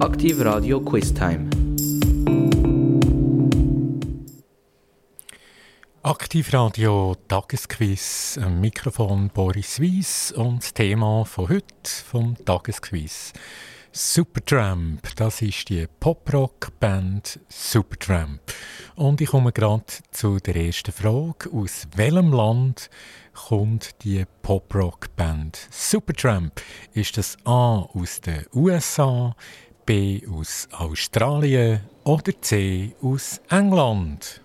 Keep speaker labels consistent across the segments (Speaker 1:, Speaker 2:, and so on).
Speaker 1: Aktiv Radio Quiz Time.
Speaker 2: Aktivradio Tagesquiz, am Mikrofon Boris Weiss und das Thema von heute vom Tagesquiz. Supertramp, das ist die Poprock-Band Supertramp. Und ich komme gerade zu der ersten Frage. Aus welchem Land kommt die Poprock-Band Supertramp? Ist das A aus den USA, B aus Australien oder C aus England?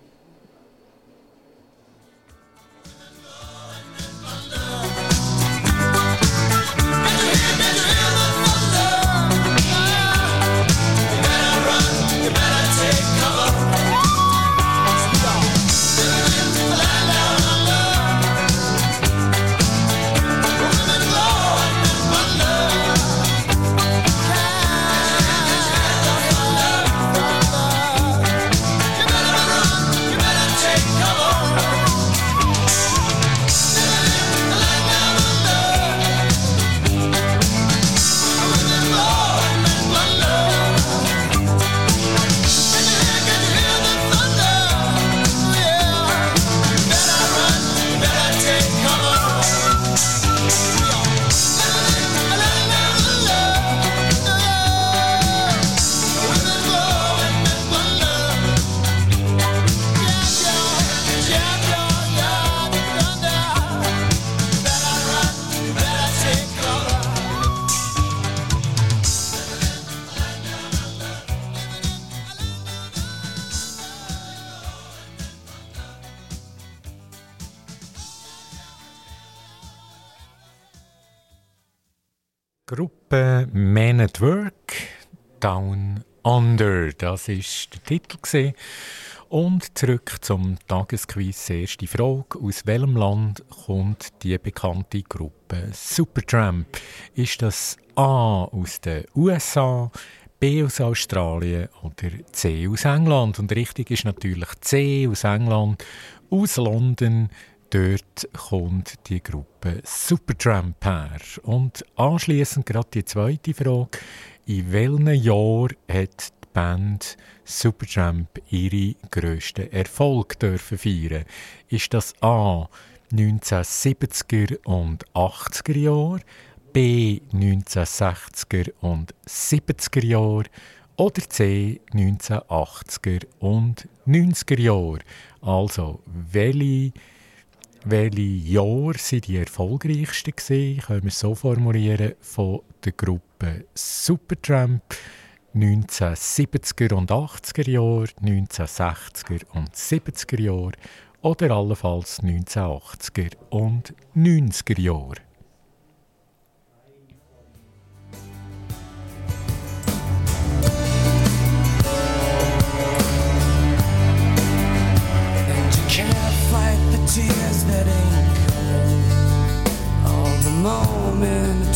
Speaker 2: Gruppe Men at Work Down Under. Das ist der Titel. Gewesen. Und zurück zum Tagesquiz. Erste Frage. Aus welchem Land kommt die bekannte Gruppe Supertramp? Ist das A aus den USA, B aus Australien oder C aus England? Und richtig ist natürlich C aus England, aus London, dort kommt die Gruppe Supertramp her. Und anschließend gerade die zweite Frage. In welchem Jahr hat die Band Supertramp ihre grössten Erfolg dürfen feiern? Ist das A 1970er und 80er Jahre, B 1960er und 70er Jahre oder C 1980er und 90er Jahre? Also, welche welche Jahre sind die erfolgreichsten? Können wir es so formulieren, von der Gruppe Supertramp 1970er und 80er Jahre, 1960er und 70er Jahre oder allenfalls 1980er und 90er Jahre.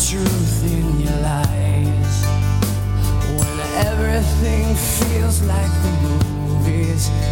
Speaker 2: Truth in your lies. When everything feels like the movies.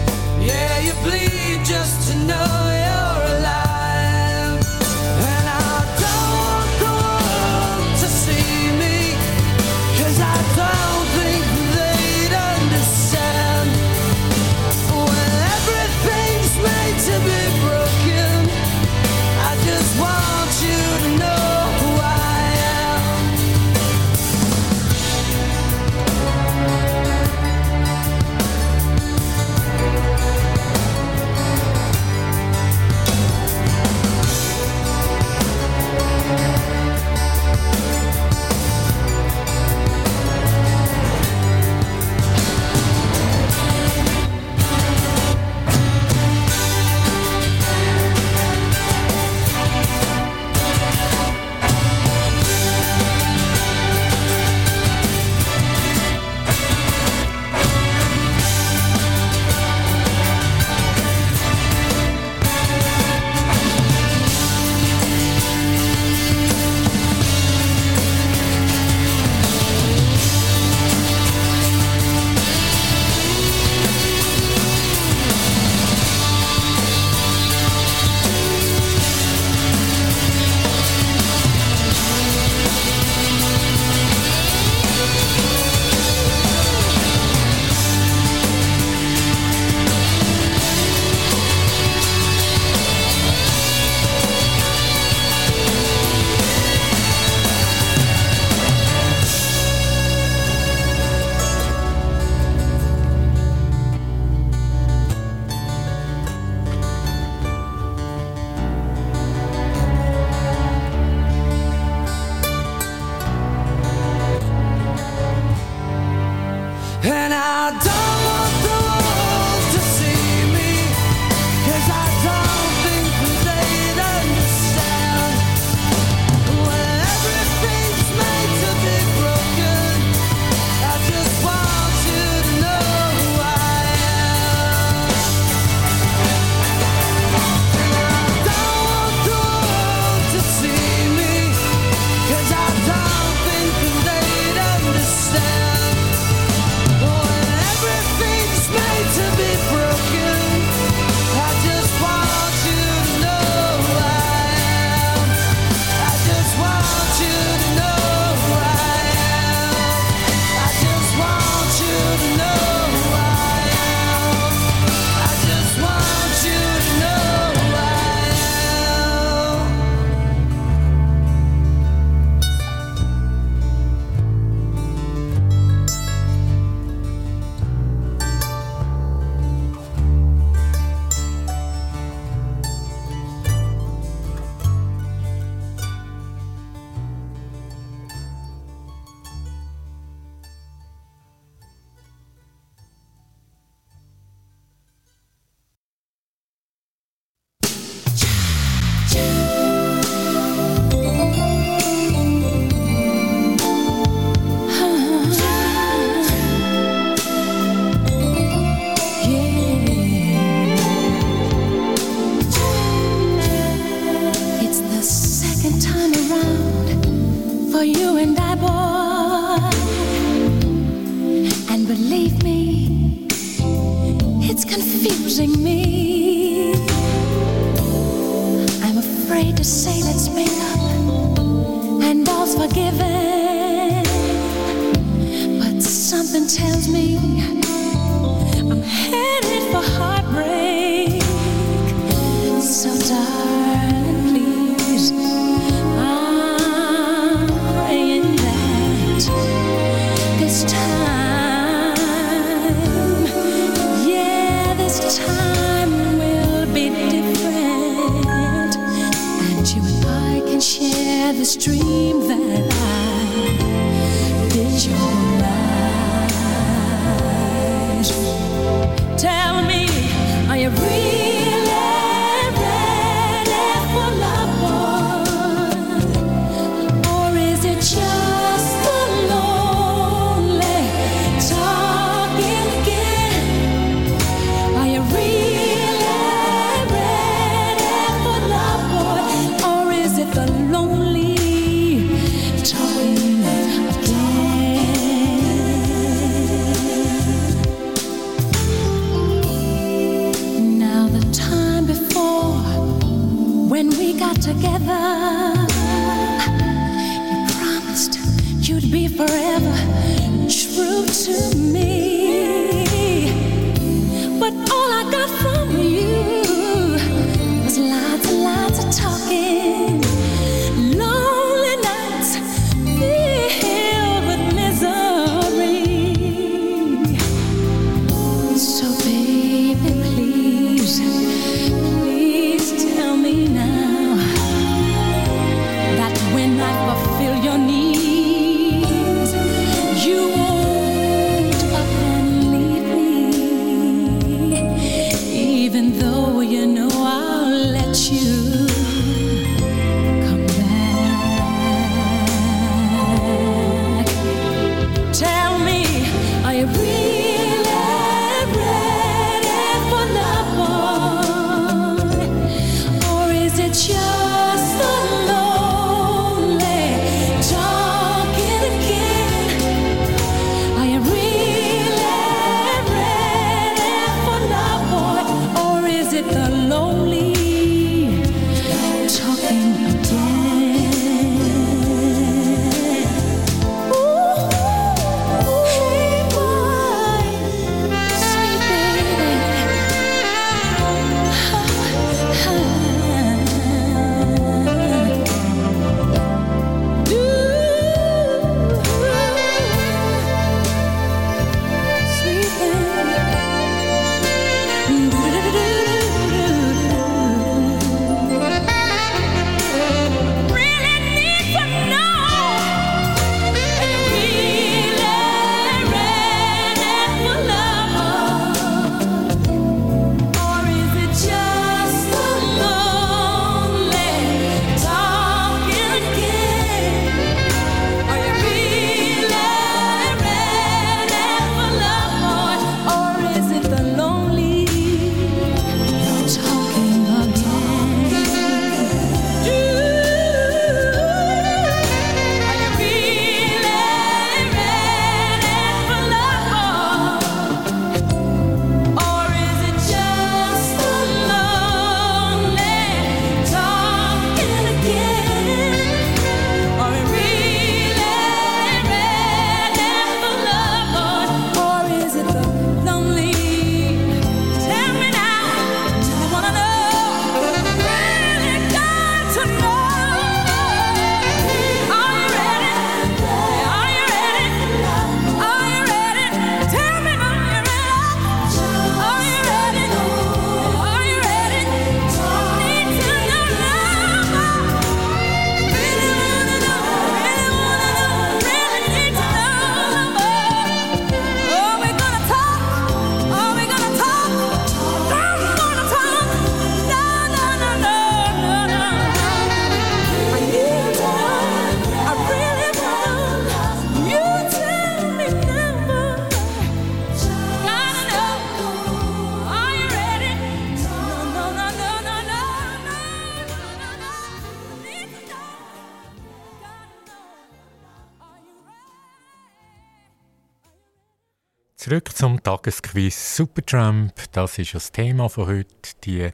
Speaker 2: Zurück zum Tagesquiz Supertramp. Das ist das Thema von heute, die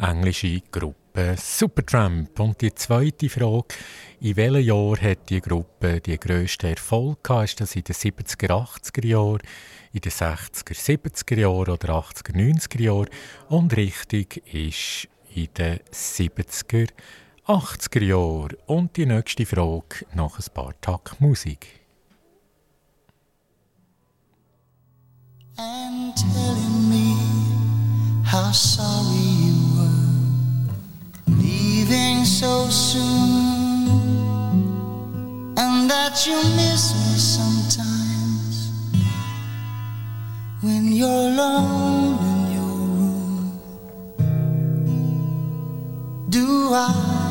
Speaker 2: englische Gruppe Supertramp. Und die zweite Frage, in welchem Jahr hat die Gruppe die grössten Erfolg gehabt? Ist das in den 70er, 80er Jahren, in den 60er, 70er Jahren oder 80er, 90er Jahren? Und richtig ist in den 70er, 80er Jahren. Und die nächste Frage nach ein paar Tagen Musik.
Speaker 3: And telling me how sorry you were leaving so soon and that you miss me sometimes when you're alone in your room. Do I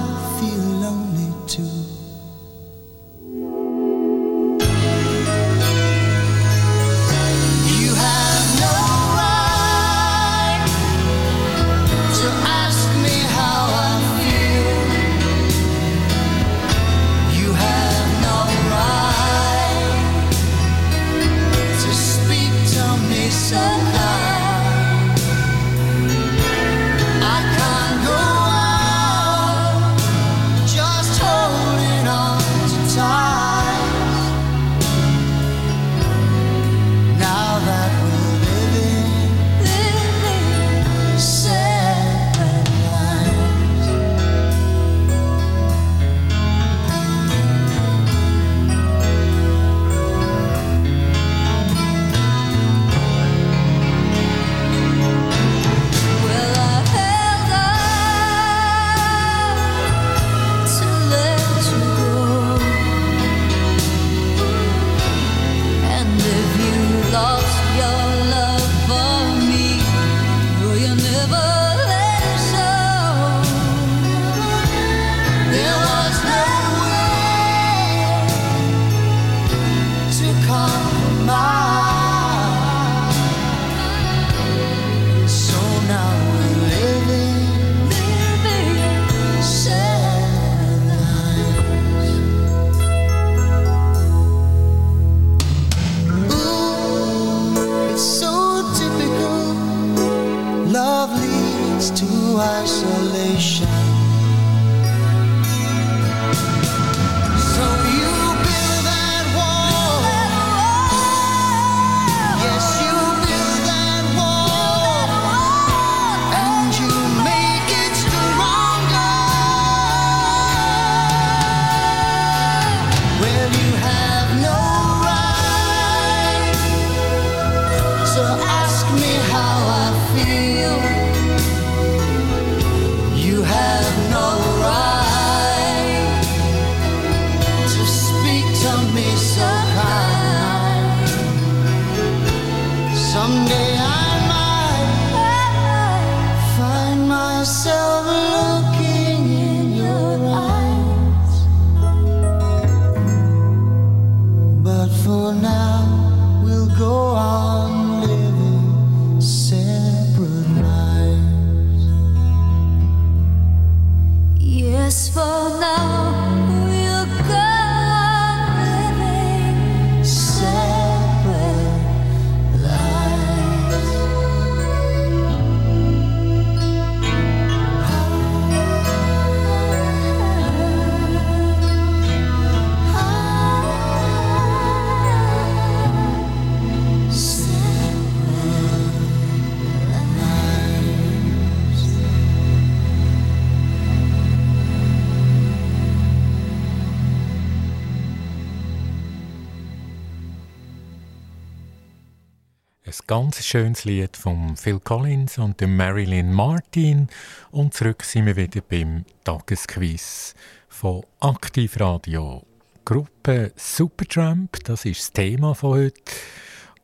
Speaker 2: schönes Lied von Phil Collins und dem Marilyn Martin. Und zurück sind wir wieder beim Tagesquiz von Aktivradio. Gruppe Supertramp, das ist das Thema von heute.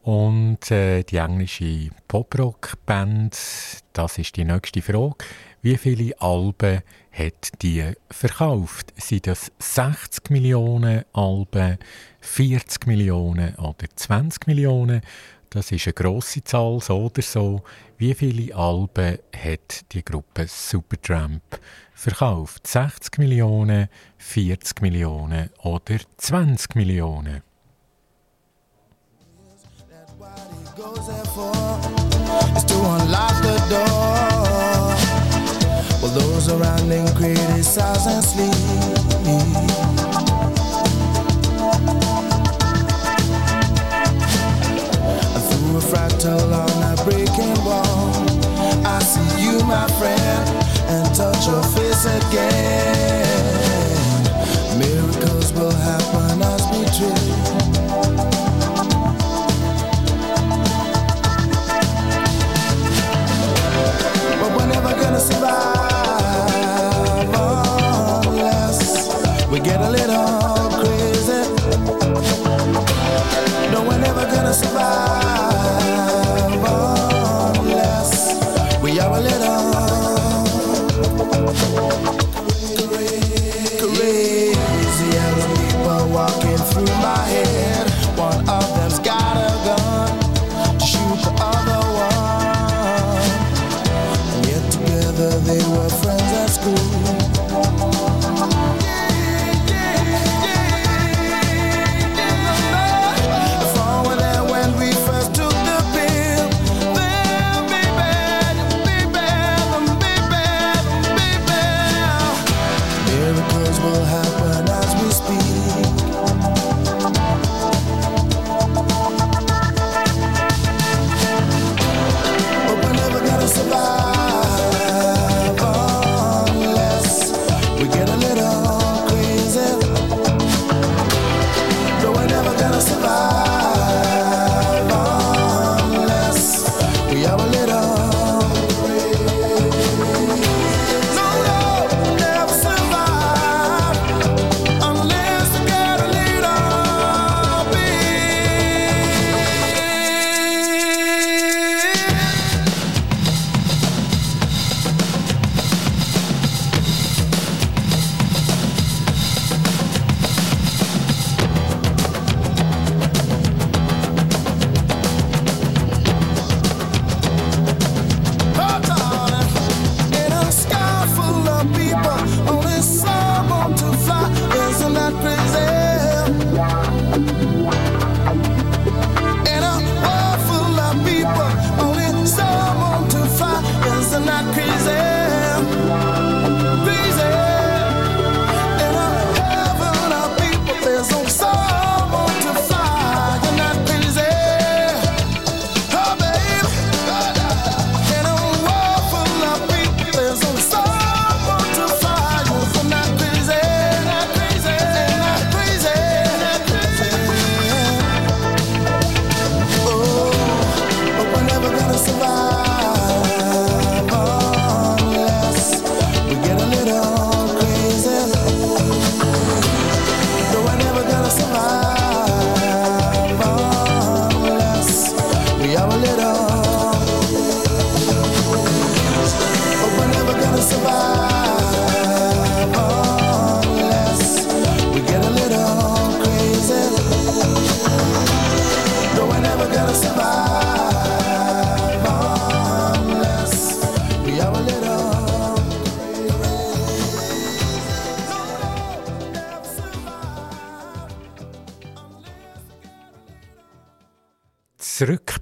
Speaker 2: Und äh, die englische Poprock-Band, das ist die nächste Frage. Wie viele Alben hat die verkauft? Sind das 60 Millionen Alben, 40 Millionen oder 20 Millionen? Das ist eine grosse Zahl, so oder so. Wie viele Alben hat die Gruppe Supertramp verkauft? 60 Millionen, 40 Millionen oder 20 Millionen?
Speaker 4: While those around him criticize and sleep. Fractal on a breaking wall, I see you, my friend, and touch your face again.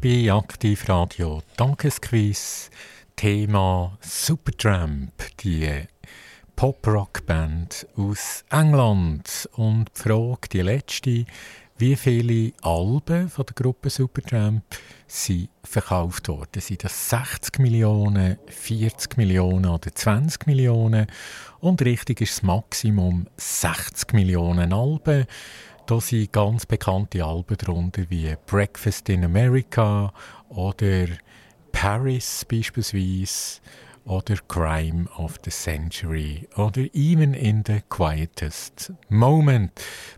Speaker 2: Bei Aktivradio Dankesquiz. Thema Supertramp, die Pop-Rock-Band aus England. Und die Frage, die letzte, wie viele Alben von der Gruppe Supertramp sind verkauft worden? Sind das 60 Millionen, 40 Millionen oder 20 Millionen? Und richtig ist das Maximum 60 Millionen Alben. Da sind ganz bekannte Alben darunter wie Breakfast in America oder Paris beispielsweise oder Crime of the Century oder Even in the Quietest Moment.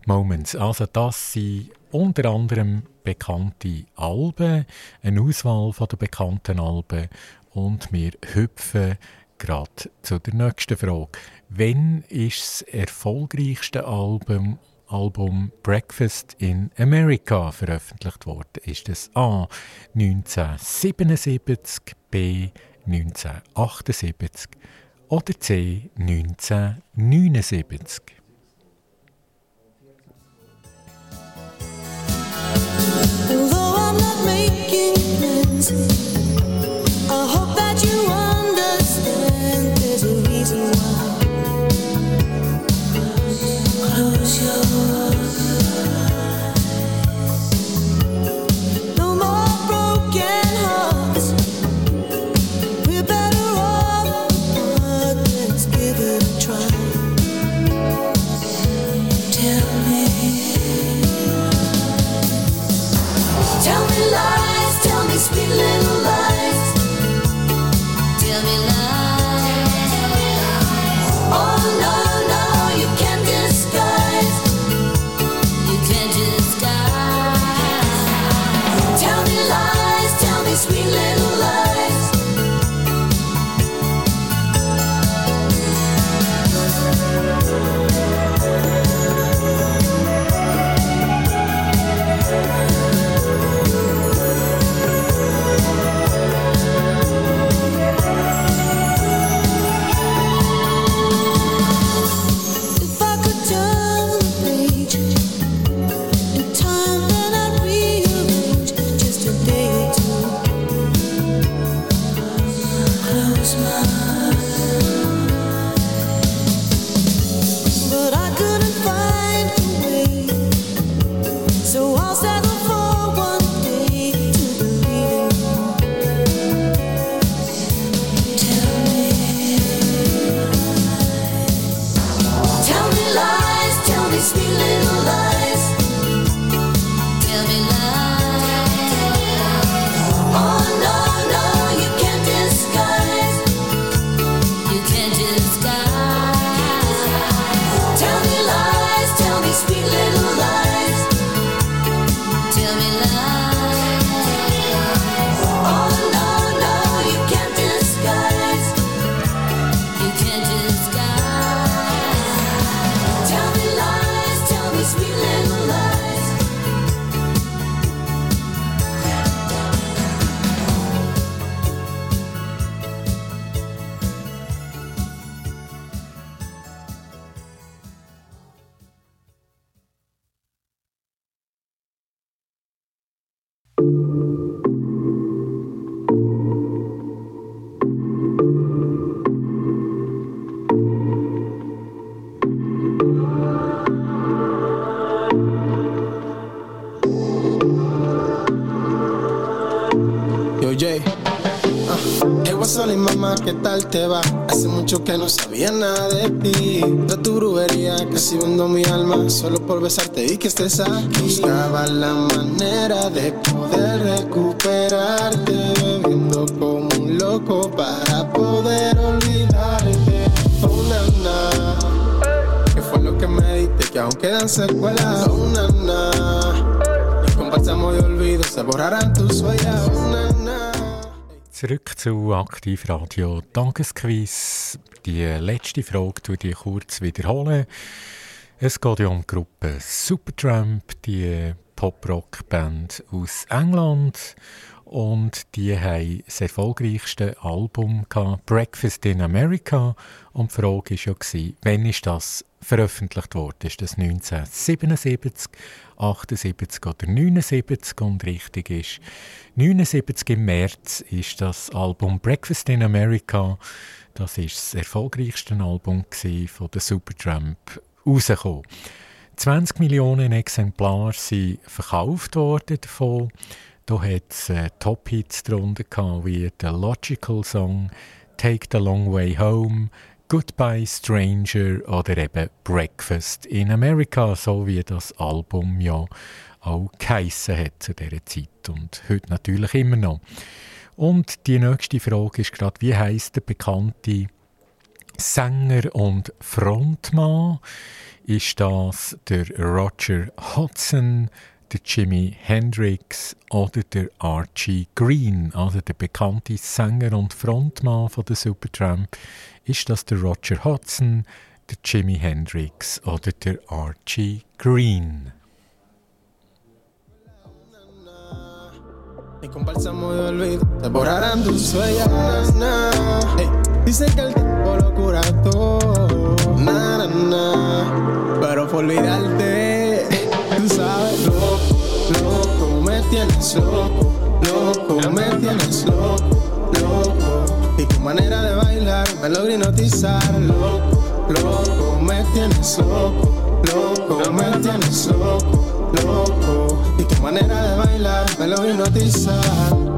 Speaker 2: Moments. Also das sind unter anderem bekannte Alben, eine Auswahl von der bekannten Alben und wir hüpfen gerade zu der nächsten Frage. Wann ist das erfolgreichste Album Album Breakfast in America veröffentlicht worden? Ist es A 1977, B 1978 oder C 1979?
Speaker 5: Although I'm not making
Speaker 6: Christmas. Que no sabía nada de ti. De tu brujería casi vendo mi alma solo por besarte y que estés aquí. Buscaba la manera de poder recuperarte, bebiendo como un loco para poder olvidarte. Oh, ¿qué fue lo que me diste? Que aún quedan secuelas. Oh, y con bálsamo de olvido se borrarán tus huellas. Oh.
Speaker 2: Zurück zu Aktivradio Tagesquiz. Die letzte Frage tue ich kurz wiederholen. Es geht ja um die Gruppe Supertramp, die Pop-Rock-Band aus England. Und die haben das erfolgreichste Album gehabt, Breakfast in America. Und die Frage war ja, wann ist das veröffentlicht worden? Ist das 1977, 78 oder 79? Und richtig ist, 79 im März ist das Album Breakfast in America. Das ist das erfolgreichste Album von der Supertramp rausgekommen. 20 Millionen Exemplare sind verkauft worden davon. Da hat es äh, Top-Hits drunter gehabt, wie The Logical Song, Take the Long Way Home, Goodbye Stranger oder eben Breakfast in America, so wie das Album ja auch geheissen hat zu dieser Zeit und heute natürlich immer noch. Und die nächste Frage ist gerade, wie heißt der bekannte Sänger und Frontmann? Ist das der Roger Hodgson, der Jimi Hendrix oder der Archie Green, also der bekannte Sänger und Frontmann von der Supertramp, ist das der Roger Hodgson, der Jimi Hendrix oder der Archie Green?
Speaker 6: Y con bálsamo olvido te borrarán tus huellas. Hey, dicen que el tiempo lo cura todo. Na, na, na. Pero por olvidarte, tú sabes, me tienes loco, loco
Speaker 5: me tienes loco, loco. Y tu manera de bailar me logra hipnotizar, loco, loco, me tienes loco, loco, me tienes loco, loco. Y tu manera de bailar me logra hipnotizar.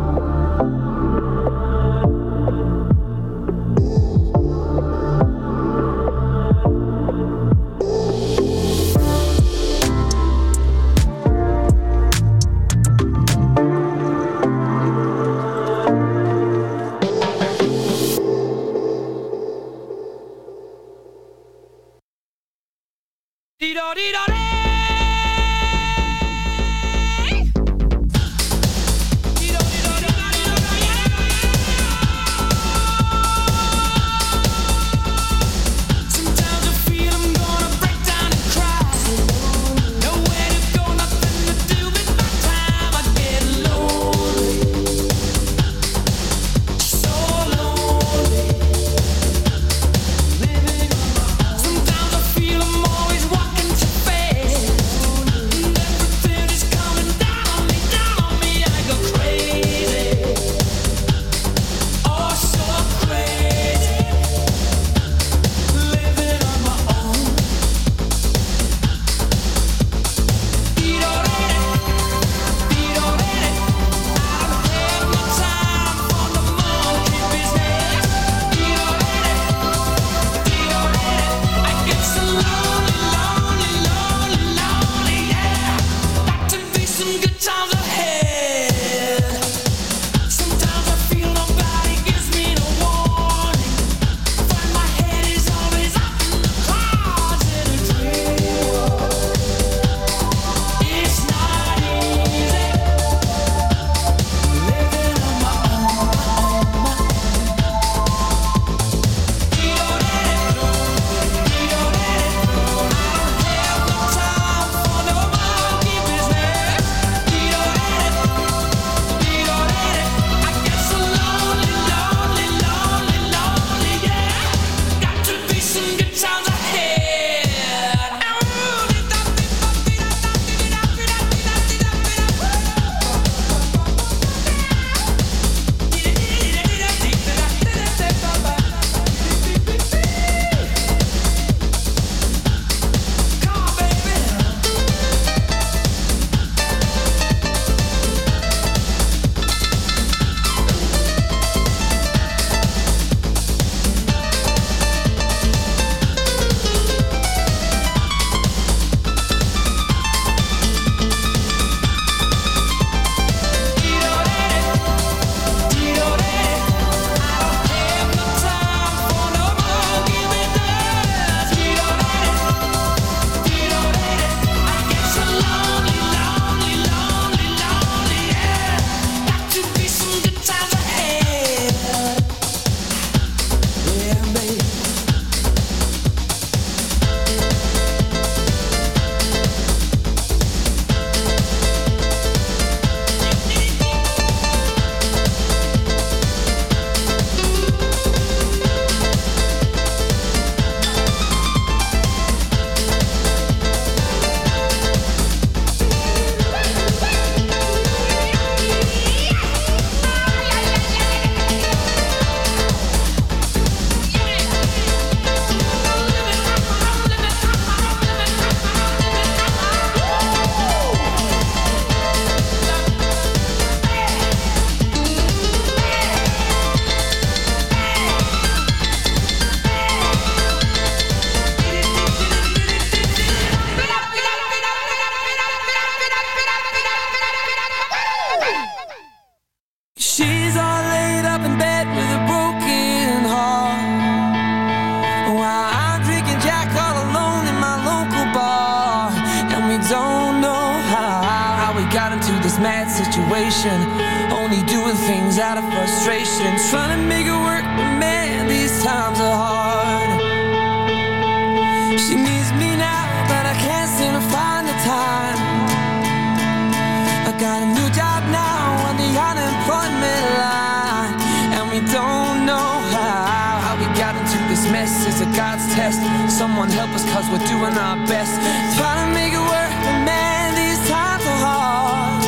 Speaker 7: us cause we're doing our best. Trying to make it work, man, these times are hard.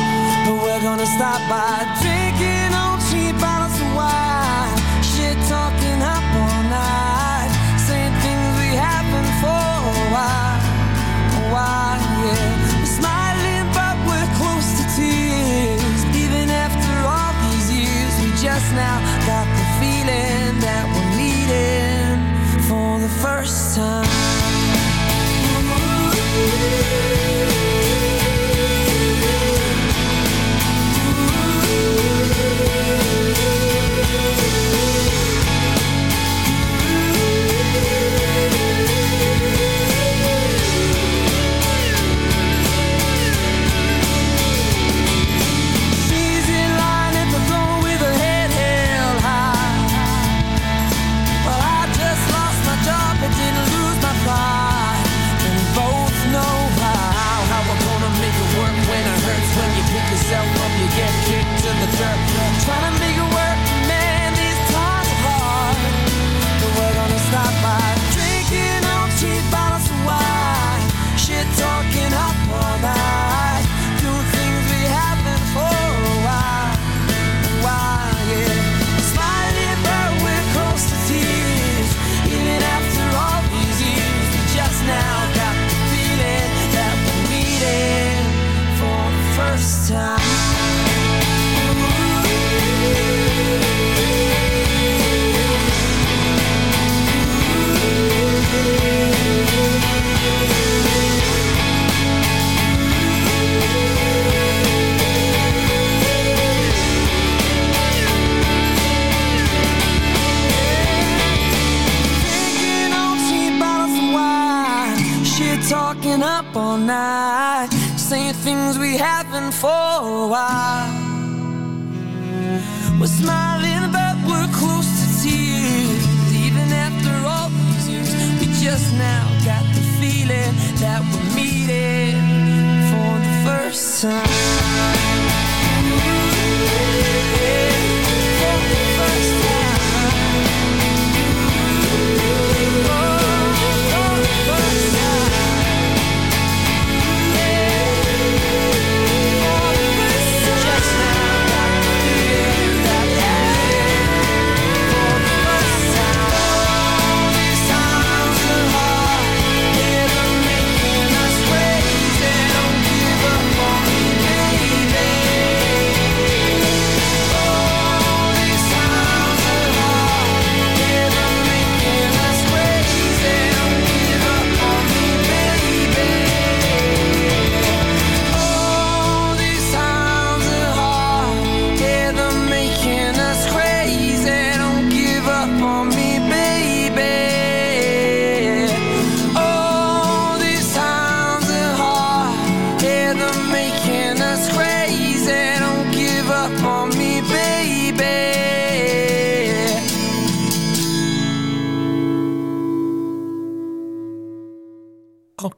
Speaker 7: But we're gonna
Speaker 8: stop by drinking
Speaker 7: on cheap bottles of wine. Shit talking up all night. Saying things we haven't for a while, a while, yeah. We're smiling but we're close to tears. Even after all these years, we just now got the feeling that we're meeting for the first time.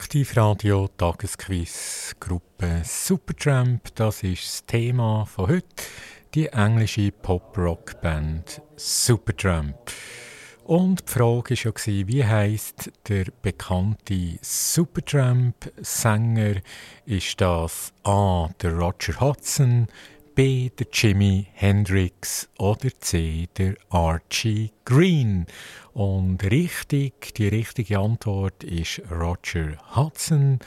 Speaker 2: Aktivradio Tagesquiz Gruppe Supertramp, das ist das Thema von heute. Die englische Pop-Rock-Band Supertramp. Und die Frage war ja, wie heißt der bekannte Supertramp-Sänger? Ist das A. der Roger Hudson, B der Jimi Hendrix oder C der Archie Green. Und richtig, die richtige Antwort ist Roger Hudson,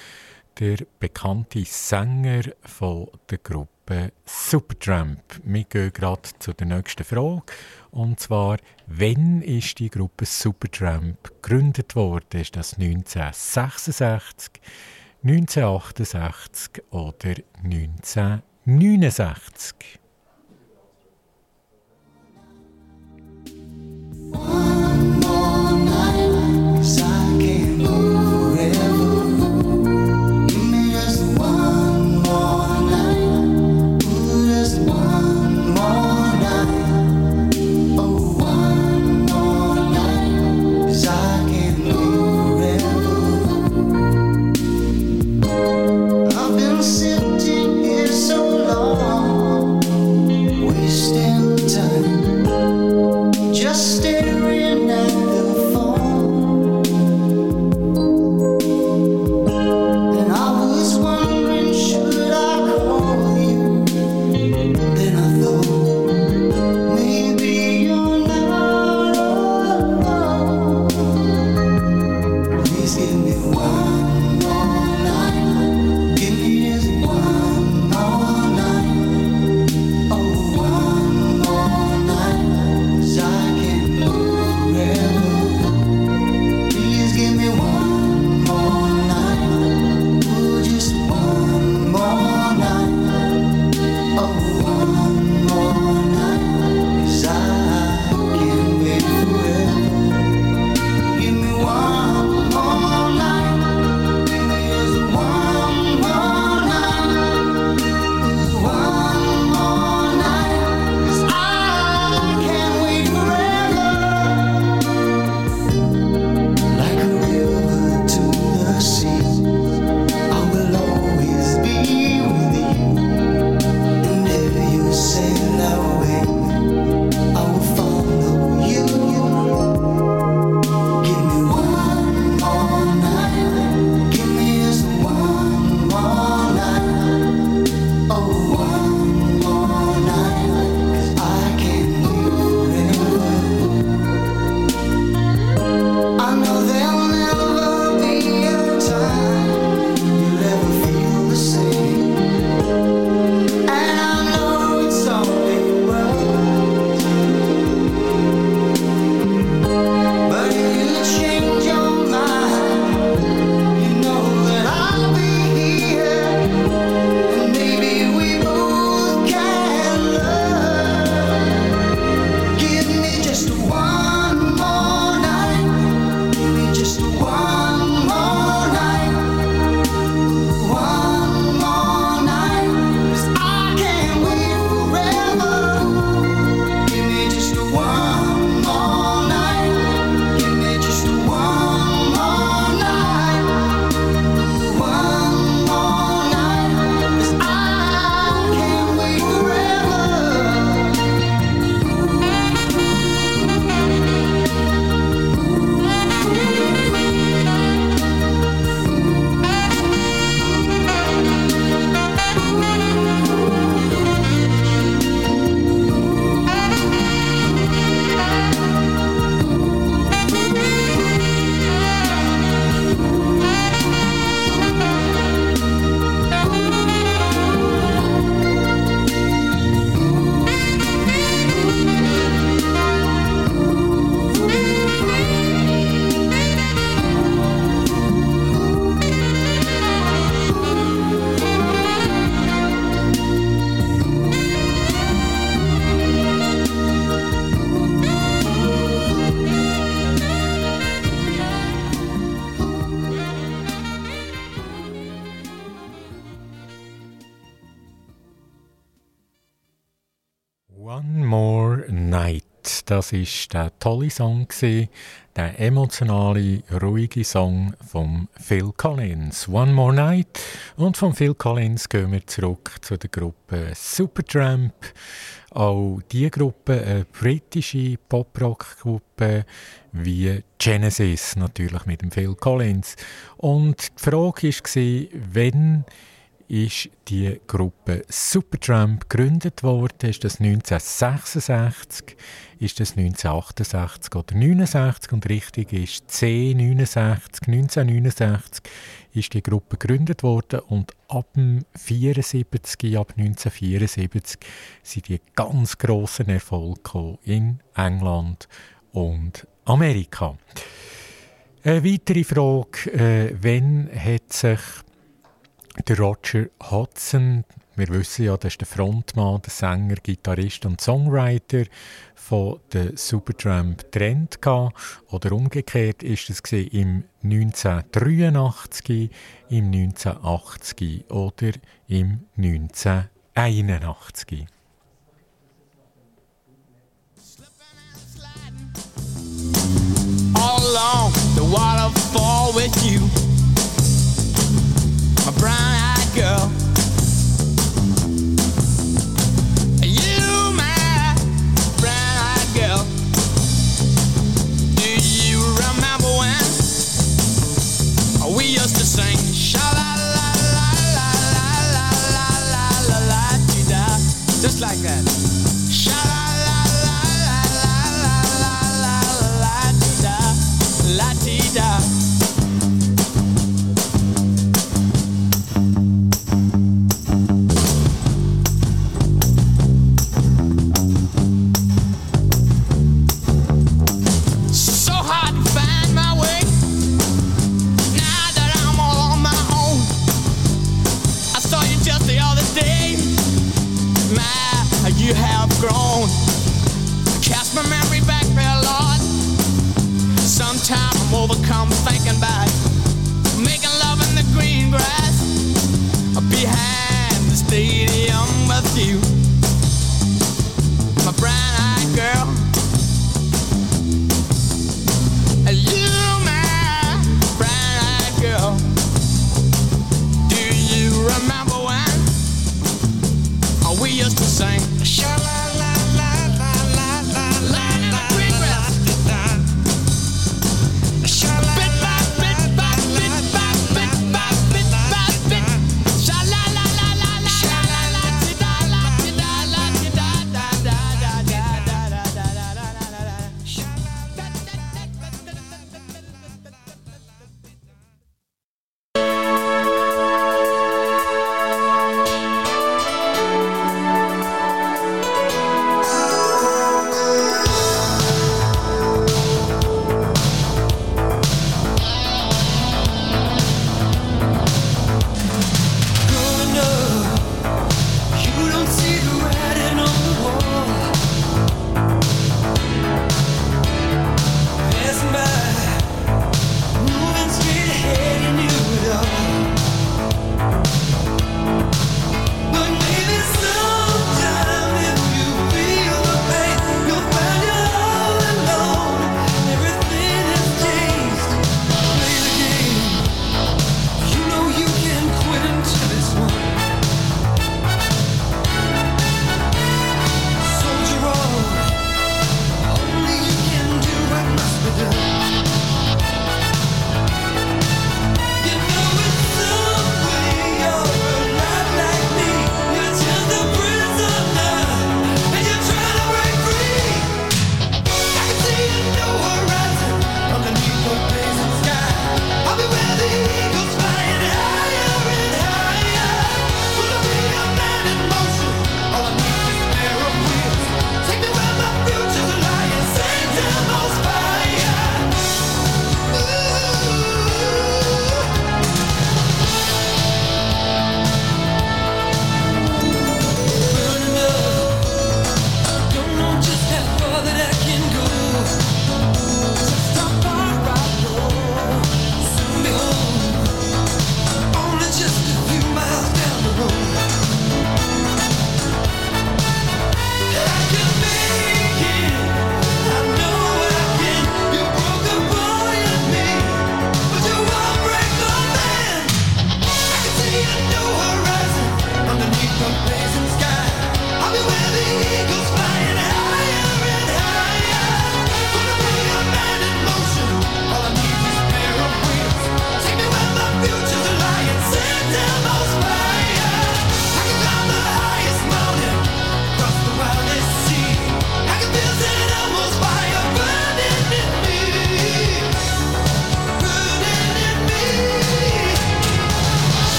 Speaker 2: der bekannte Sänger von der Gruppe Supertramp. Wir gehen gerade zu der nächsten Frage. Und zwar, wann ist die Gruppe Supertramp gegründet worden? Ist das 1966? 1968 oder 1970? 69. Das ist der tolle Song, der emotionale, ruhige Song von Phil Collins. One More Night. Und von Phil Collins gehen wir zurück zu der Gruppe Supertramp. Auch diese Gruppe, eine britische Pop-Rock-Gruppe wie Genesis, natürlich mit dem Phil Collins. Und die Frage war, wenn ist die Gruppe Supertramp gegründet worden. Ist das 1966, ist das 1968 oder 1969? Und richtig ist C69, 1969 ist die Gruppe gegründet worden und ab 74, ab 1974 sind die ganz grossen Erfolge in England und Amerika. Eine weitere Frage, äh, wann hat sich der Roger Hodgson, wir wissen ja, das ist der Frontmann, der Sänger, Gitarrist und Songwriter von der Supertramp Trend oder umgekehrt ist es im 1983, im 1980 oder im 1981.
Speaker 8: All along the waterfall with you a brown eyed girl.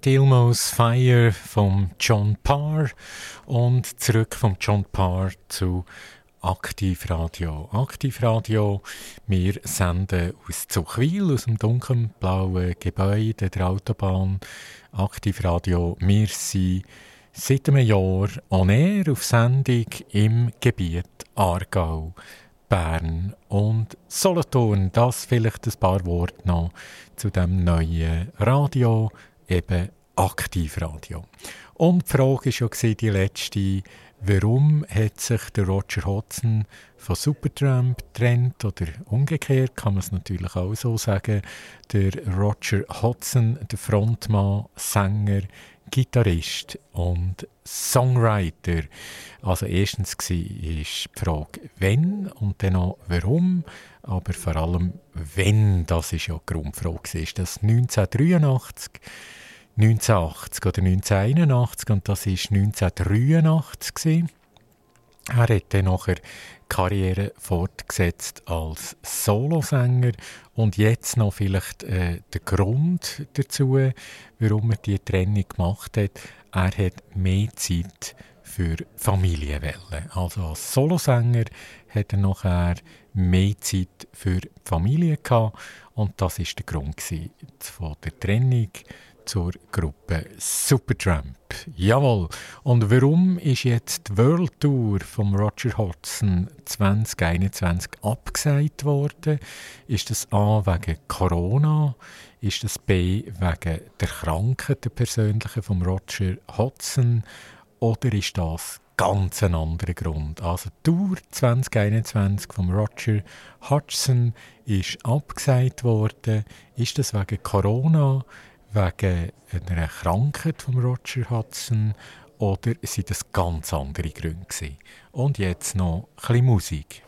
Speaker 2: St. Elmo's Fire von John Parr und zurück vom John Parr zu Aktivradio. Aktivradio, wir senden aus Zuchwil, aus dem dunkelblauen Gebäude der Autobahn. Aktivradio, wir sind seit einem Jahr on air auf Sendung im Gebiet Aargau, Bern und Solothurn. Das vielleicht ein paar Worte noch zu dem neuen Radio eben Aktivradio. Und die Frage war ja die letzte, warum hat sich der Roger Hodgson von Supertramp getrennt oder umgekehrt, kann man es natürlich auch so sagen. Der Roger Hodgson, der Frontmann, Sänger, Gitarrist und Songwriter. Also erstens war die Frage, wenn und dann auch warum, aber vor allem wenn, das ist ja die Grundfrage. Ist das 1983 1980 oder 1981 und das war 1983. Gewesen. Er hat dann nachher Karriere fortgesetzt als Solosänger und jetzt noch vielleicht äh, der Grund dazu, warum er die Trennung gemacht hat. Er hat mehr Zeit für Familienwelle. Also als Solosänger hat er nachher mehr Zeit für Familie gehabt und das ist der Grund von der Trennung zur Gruppe Supertramp. Jawohl. Und warum ist jetzt die World Tour von Roger Hodgson 2021 abgesagt worden? Ist das A wegen Corona? Ist das B wegen der Krankheit der persönlichen von Roger Hodgson? Oder ist das ganz ein anderer Grund? Also die Tour 2021 von Roger Hodgson ist abgesagt worden. Ist das wegen Corona? Wegen einer Krankheit von Roger Hudson oder sind das ganz andere Gründe? Und jetzt noch ein bisschen Musik.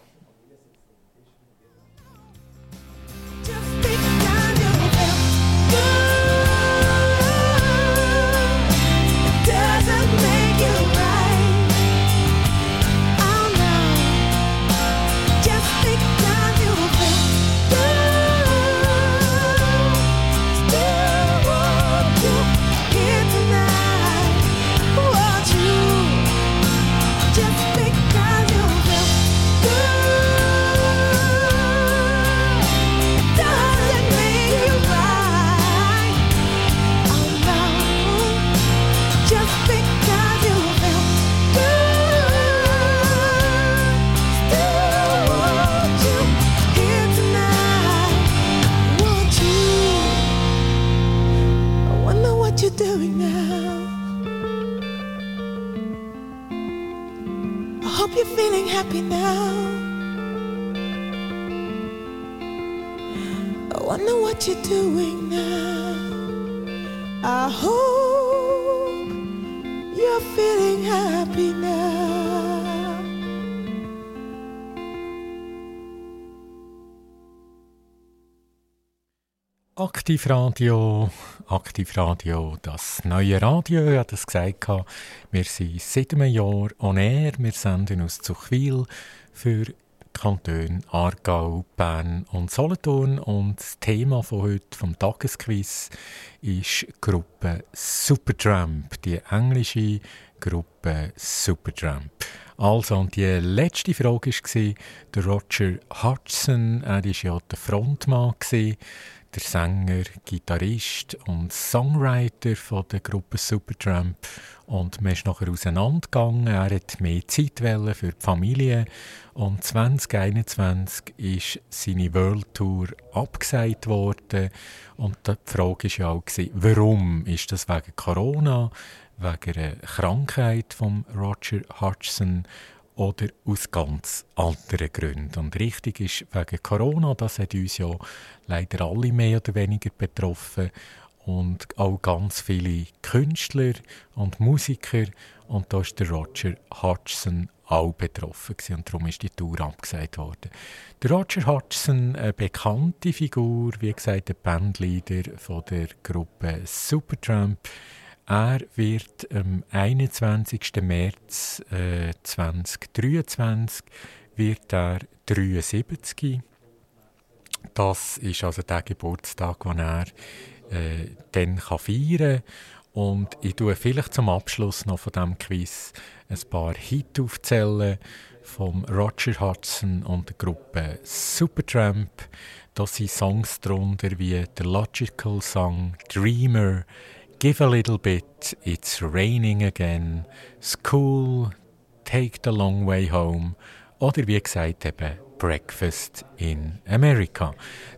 Speaker 2: Aktivradio, Aktivradio, das neue Radio, ich habe das gesagt. Wir sind seit einem Jahr on air, wir senden aus Zuchwil für Kantone Aargau, Bern und Solothurn und das Thema von heute, vom Tagesquiz, ist die Gruppe Supertramp, die englische Gruppe Supertramp. Also, und die letzte Frage war der Roger Hudson, er war ja der Frontmann, der Sänger, Gitarrist und Songwriter von der Gruppe Supertramp. Und man ist nachher auseinandergegangen. Er hat mehr Zeit für die Familie. Und 2021 ist seine World Tour abgesagt worden. Und die Frage war ja auch, warum? Ist das wegen Corona, wegen einer Krankheit von Roger Hudson oder aus ganz anderen Gründen. Und richtig ist wegen Corona, das hat uns ja leider alle mehr oder weniger betroffen und auch ganz viele Künstler und Musiker und da ist der Roger Hodgson auch betroffen gewesen, und darum ist die Tour abgesagt worden. Der Roger Hodgson, eine bekannte Figur, wie gesagt, der Bandleader von der Gruppe Supertramp, er wird am 21. März äh, 2023 wird er 73. Das ist also der Geburtstag, wo er äh, dann kann feiern Und ich tue vielleicht zum Abschluss noch von diesem Quiz ein paar Hits aufzählen von Roger Hudson und der Gruppe Supertramp. Da sind Songs drunter wie The Logical Song, Dreamer, Give a Little Bit, It's Raining Again, School, Take the Long Way Home oder wie gesagt eben Breakfast in America.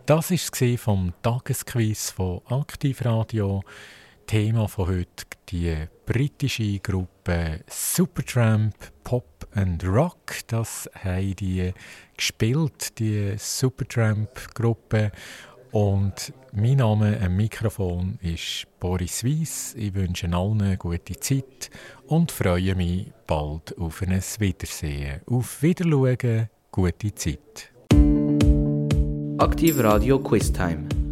Speaker 2: Das war vom Tagesquiz von Aktivradio. Thema von heute die britische Gruppe Supertramp Pop and Rock. Das haben die gespielt, die Supertramp-Gruppe. Und mein Name am Mikrofon ist Boris Weiss. Ich wünsche allen eine gute Zeit und freue mich bald auf ein Wiedersehen. Auf Wiedersehen, gute Zeit.
Speaker 1: Aktiv Radio Quiz Time.